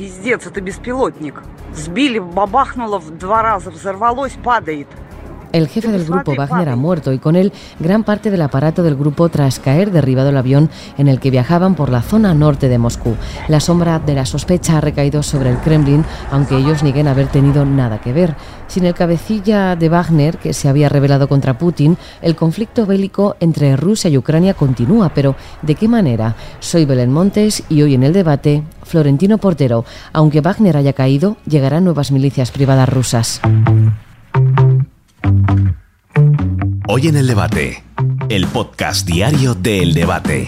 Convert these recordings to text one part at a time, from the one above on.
Пиздец, это беспилотник. Сбили, бабахнуло в два раза, взорвалось, падает. El jefe del grupo Wagner ha muerto y con él gran parte del aparato del grupo tras caer derribado el avión en el que viajaban por la zona norte de Moscú. La sombra de la sospecha ha recaído sobre el Kremlin, aunque ellos nieguen haber tenido nada que ver. Sin el cabecilla de Wagner, que se había rebelado contra Putin, el conflicto bélico entre Rusia y Ucrania continúa, pero ¿de qué manera? Soy Belén Montes y hoy en el debate, Florentino Portero. Aunque Wagner haya caído, llegarán nuevas milicias privadas rusas. Hoy en el debate, el podcast diario de El Debate.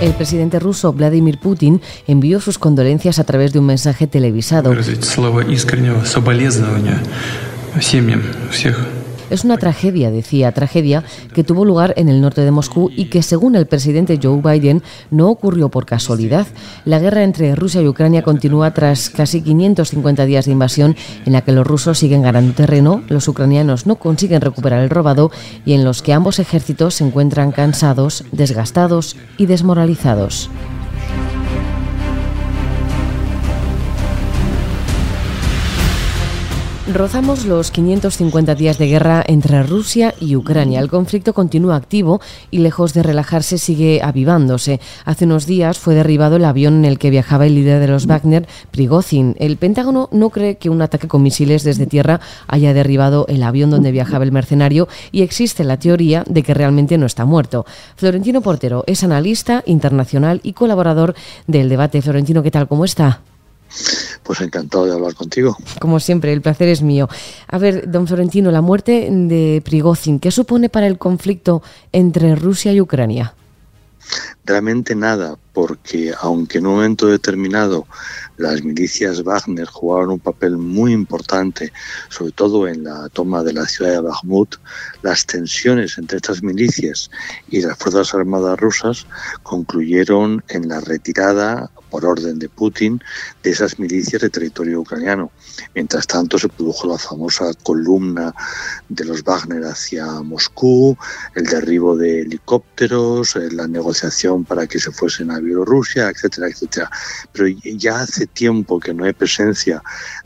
El presidente ruso Vladimir Putin envió sus condolencias a través de un mensaje televisado. Es una tragedia, decía, tragedia que tuvo lugar en el norte de Moscú y que, según el presidente Joe Biden, no ocurrió por casualidad. La guerra entre Rusia y Ucrania continúa tras casi 550 días de invasión en la que los rusos siguen ganando terreno, los ucranianos no consiguen recuperar el robado y en los que ambos ejércitos se encuentran cansados, desgastados y desmoralizados. Rozamos los 550 días de guerra entre Rusia y Ucrania. El conflicto continúa activo y lejos de relajarse sigue avivándose. Hace unos días fue derribado el avión en el que viajaba el líder de los Wagner, Prigozhin. El Pentágono no cree que un ataque con misiles desde tierra haya derribado el avión donde viajaba el mercenario y existe la teoría de que realmente no está muerto. Florentino Portero es analista internacional y colaborador del debate. Florentino, ¿qué tal? ¿Cómo está? Pues encantado de hablar contigo. Como siempre, el placer es mío. A ver, don Florentino, la muerte de Prigozhin, ¿qué supone para el conflicto entre Rusia y Ucrania? Realmente nada, porque aunque en un momento determinado las milicias Wagner jugaron un papel muy importante, sobre todo en la toma de la ciudad de Bakhmut, las tensiones entre estas milicias y las Fuerzas Armadas rusas concluyeron en la retirada por orden de Putin de esas milicias de territorio ucraniano. Mientras tanto se produjo la famosa columna de los Wagner hacia Moscú, el derribo de helicópteros, la negociación para que se fuesen a Bielorrusia, etcétera, etcétera. Pero ya hace tiempo que no hay presencia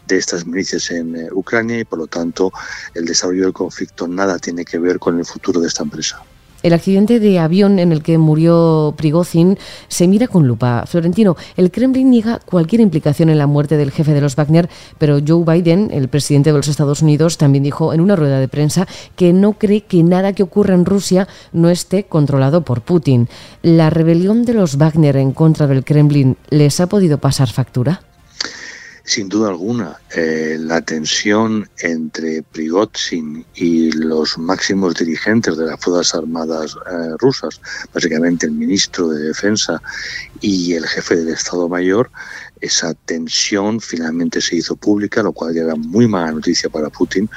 de estas milicias en eh, Ucrania y por lo tanto el desarrollo del conflicto nada tiene que ver con el futuro de esta empresa. El accidente de avión en el que murió Prigozhin se mira con lupa. Florentino, el Kremlin niega cualquier implicación en la muerte del jefe de los Wagner, pero Joe Biden, el presidente de los Estados Unidos, también dijo en una rueda de prensa que no cree que nada que ocurra en Rusia no esté controlado por Putin. ¿La rebelión de los Wagner en contra del Kremlin les ha podido pasar factura? Sin duda alguna, eh, la tensión entre Prigozhin y los máximos dirigentes de las Fuerzas Armadas eh, rusas, básicamente el ministro de Defensa y el jefe del Estado Mayor, esa tensión finalmente se hizo pública, lo cual ya era muy mala noticia para Putin,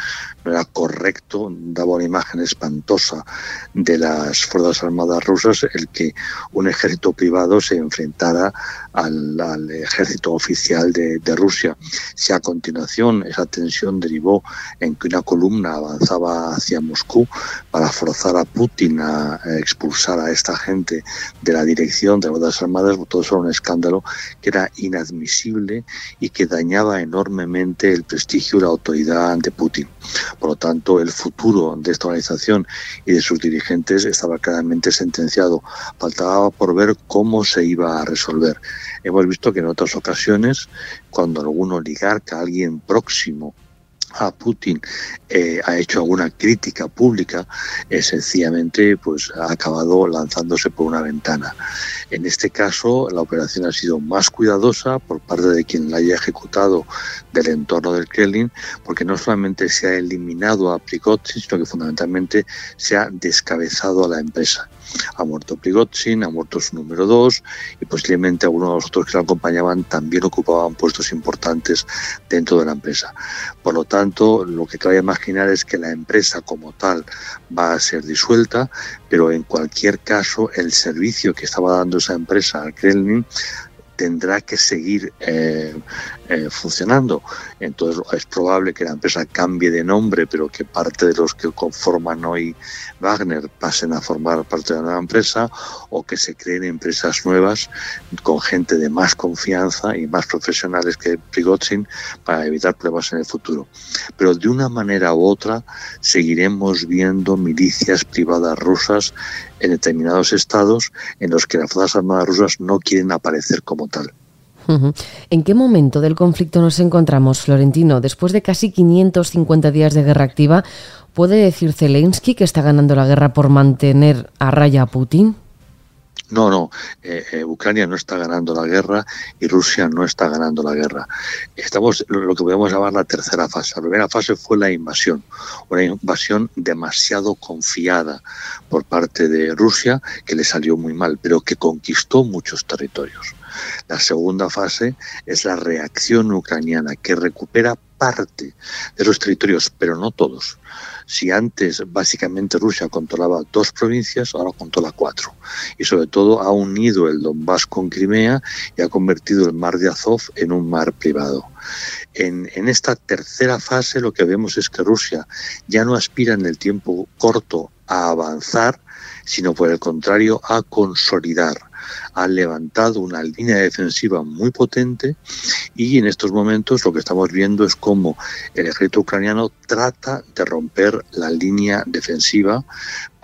no era correcto, daba una imagen espantosa de las Fuerzas Armadas rusas el que un ejército privado se enfrentara al, ejército oficial de, Rusia. Si a continuación esa tensión derivó en que una columna avanzaba hacia Moscú para forzar a Putin a expulsar a esta gente de la dirección de las Fuerzas Armadas, todo eso era un escándalo que era inadmisible y que dañaba enormemente el prestigio y la autoridad ante Putin. Por lo tanto, el futuro de esta organización y de sus dirigentes estaba claramente sentenciado. Faltaba por ver cómo se iba a resolver. Hemos visto que en otras ocasiones, cuando algún oligarca, alguien próximo a Putin eh, ha hecho alguna crítica pública, eh, sencillamente pues ha acabado lanzándose por una ventana. En este caso, la operación ha sido más cuidadosa por parte de quien la haya ejecutado del entorno del Kremlin, porque no solamente se ha eliminado a Prigozhin, sino que fundamentalmente se ha descabezado a la empresa. Ha muerto Prigozhin, ha muerto su número dos y posiblemente algunos de los otros que lo acompañaban también ocupaban puestos importantes dentro de la empresa. Por lo tanto, lo que cabe imaginar es que la empresa como tal va a ser disuelta, pero en cualquier caso el servicio que estaba dando esa empresa al Kremlin tendrá que seguir eh, eh, funcionando. Entonces es probable que la empresa cambie de nombre, pero que parte de los que conforman hoy Wagner pasen a formar parte de la nueva empresa o que se creen empresas nuevas con gente de más confianza y más profesionales que Prigozhin para evitar problemas en el futuro. Pero de una manera u otra seguiremos viendo milicias privadas rusas en determinados estados en los que las Fuerzas Armadas rusas no quieren aparecer como tal. ¿En qué momento del conflicto nos encontramos, Florentino? Después de casi 550 días de guerra activa, ¿puede decir Zelensky que está ganando la guerra por mantener a raya a Putin? No, no, eh, eh, Ucrania no está ganando la guerra y Rusia no está ganando la guerra. Estamos lo que podemos llamar la tercera fase. La primera fase fue la invasión, una invasión demasiado confiada por parte de Rusia que le salió muy mal, pero que conquistó muchos territorios. La segunda fase es la reacción ucraniana que recupera parte de los territorios, pero no todos. Si antes básicamente Rusia controlaba dos provincias, ahora controla cuatro. Y sobre todo ha unido el Donbass con Crimea y ha convertido el mar de Azov en un mar privado. En, en, esta tercera fase lo que vemos es que Rusia ya no aspira en el tiempo corto a avanzar, sino por el contrario a consolidar ha levantado una línea defensiva muy potente y en estos momentos lo que estamos viendo es cómo el ejército ucraniano trata de romper la línea defensiva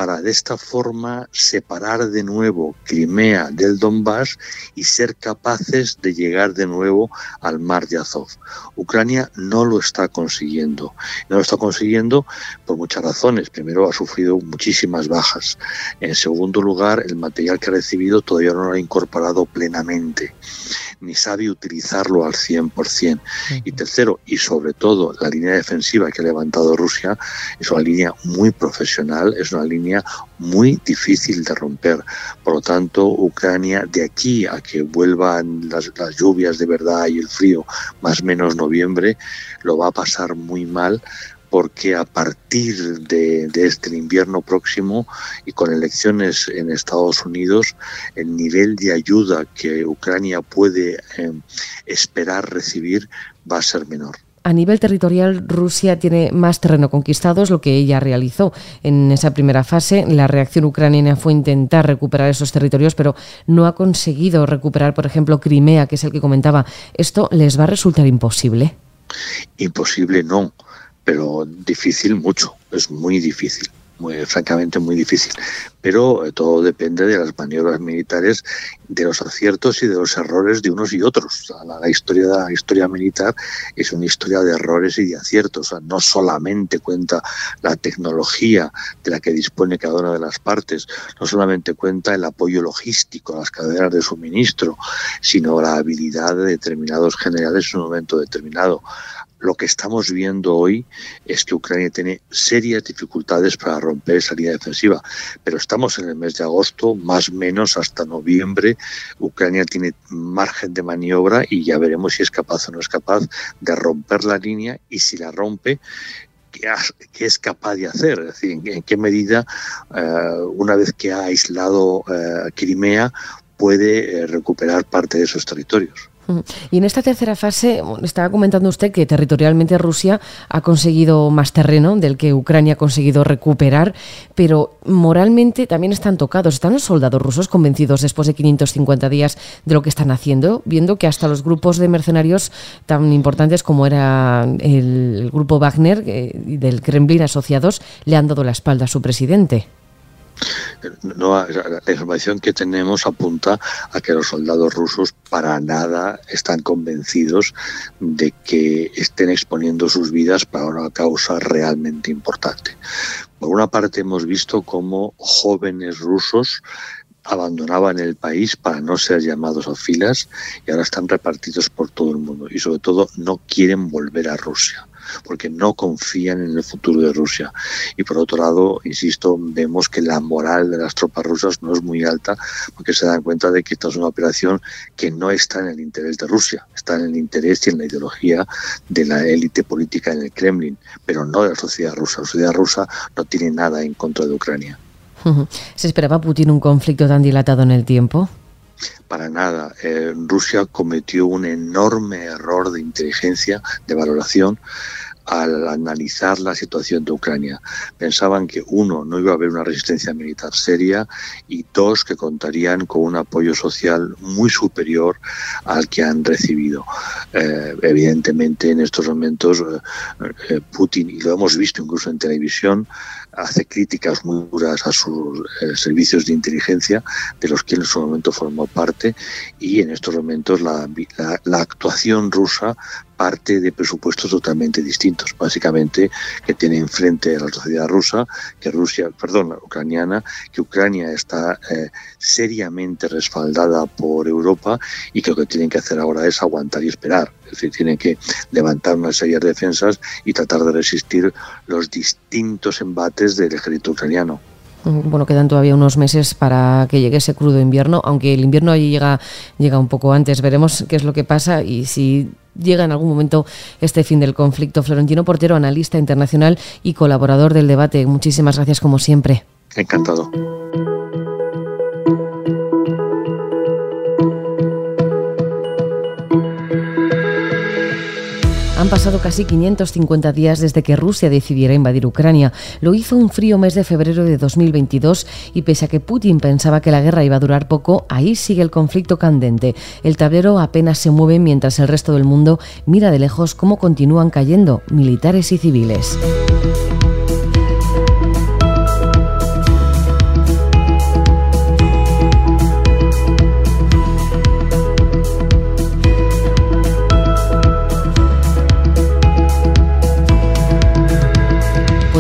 para de esta forma separar de nuevo Crimea del Donbass y ser capaces de llegar de nuevo al mar de Azov. Ucrania no lo está consiguiendo. No lo está consiguiendo por muchas razones. Primero, ha sufrido muchísimas bajas. En segundo lugar, el material que ha recibido todavía no lo ha incorporado plenamente, ni sabe utilizarlo al 100%. Y tercero, y sobre todo, la línea defensiva que ha levantado Rusia es una línea muy profesional, es una línea muy difícil de romper. Por lo tanto, Ucrania, de aquí a que vuelvan las, lluvias de verdad y el frío, más o menos noviembre, lo va a pasar muy mal porque a partir de, de, este invierno próximo y con elecciones en Estados Unidos, el nivel de ayuda que Ucrania puede eh, esperar recibir va a ser menor. A nivel territorial, Rusia tiene más terreno conquistado, es lo que ella realizó en esa primera fase. La reacción ucraniana fue intentar recuperar esos territorios, pero no ha conseguido recuperar, por ejemplo, Crimea, que es el que comentaba. ¿Esto les va a resultar imposible? Imposible no, pero difícil mucho, es muy difícil muy, francamente muy difícil. Pero eh, todo depende de las maniobras militares, de los aciertos y de los errores de unos y otros. La, la, historia la historia militar es una historia de errores y de aciertos. No solamente cuenta la tecnología de la que dispone cada una de las partes, no solamente cuenta el apoyo logístico a las cadenas de suministro, sino la habilidad de determinados generales en un momento determinado lo que estamos viendo hoy es que Ucrania tiene serias dificultades para romper esa línea defensiva, pero estamos en el mes de agosto, más o menos hasta noviembre, Ucrania tiene margen de maniobra y ya veremos si es capaz o no es capaz de romper la línea y si la rompe, qué es capaz de hacer, es decir, en qué medida, uh, una vez que ha aislado uh, Crimea, puede uh, recuperar parte de esos territorios. Y en esta tercera fase, estaba comentando usted que territorialmente Rusia ha conseguido más terreno del que Ucrania ha conseguido recuperar, pero moralmente también están tocados. ¿Están los soldados rusos convencidos después de 550 días de lo que están haciendo? Viendo que hasta los grupos de mercenarios tan importantes como era el grupo Wagner eh, del Kremlin asociados le han dado la espalda a su presidente. No, la información que tenemos apunta a que los soldados rusos para nada están convencidos de que estén exponiendo sus vidas para una causa realmente importante. Por una parte hemos visto cómo jóvenes rusos abandonaban el país para no ser llamados a filas y ahora están repartidos por todo el mundo y sobre todo no quieren volver a Rusia porque no confían en el futuro de Rusia. Y por otro lado, insisto, vemos que la moral de las tropas rusas no es muy alta porque se dan cuenta de que esta es una operación que no está en el interés de Rusia, está en el interés y en la ideología de la élite política en el Kremlin, pero no de la sociedad rusa. La sociedad rusa no tiene nada en contra de Ucrania. ¿Se esperaba Putin un conflicto tan dilatado en el tiempo? Para nada. Eh, Rusia cometió un enorme error de inteligencia, de valoración, al analizar la situación de Ucrania. Pensaban que, uno, no iba a haber una resistencia militar seria y, dos, que contarían con un apoyo social muy superior al que han recibido. Eh, evidentemente, en estos momentos, eh, eh, Putin, y lo hemos visto incluso en televisión, hace críticas muy duras a sus servicios de inteligencia, de los que en su momento formó parte, y en estos momentos la, actuación rusa parte de presupuestos totalmente distintos, básicamente que tiene enfrente a la sociedad rusa, que Rusia, perdón, la ucraniana, que Ucrania está eh, seriamente respaldada por Europa y que lo que tienen que hacer ahora es aguantar y esperar. Es decir, tienen que levantar unas serias defensas y tratar de resistir los distintos embates del ejército ucraniano. Bueno, quedan todavía unos meses para que llegue ese crudo invierno, aunque el invierno allí llega, llega un poco antes. Veremos qué es lo que pasa y si llega en algún momento este fin del conflicto. Florentino Portero, analista internacional y colaborador del debate. Muchísimas gracias como siempre. Encantado. Pasado casi 550 días desde que Rusia decidiera invadir Ucrania. Lo hizo un frío mes de febrero de 2022 y pese a que Putin pensaba que la guerra iba a durar poco, ahí sigue el conflicto candente. El tablero apenas se mueve mientras el resto del mundo mira de lejos cómo continúan cayendo militares y civiles.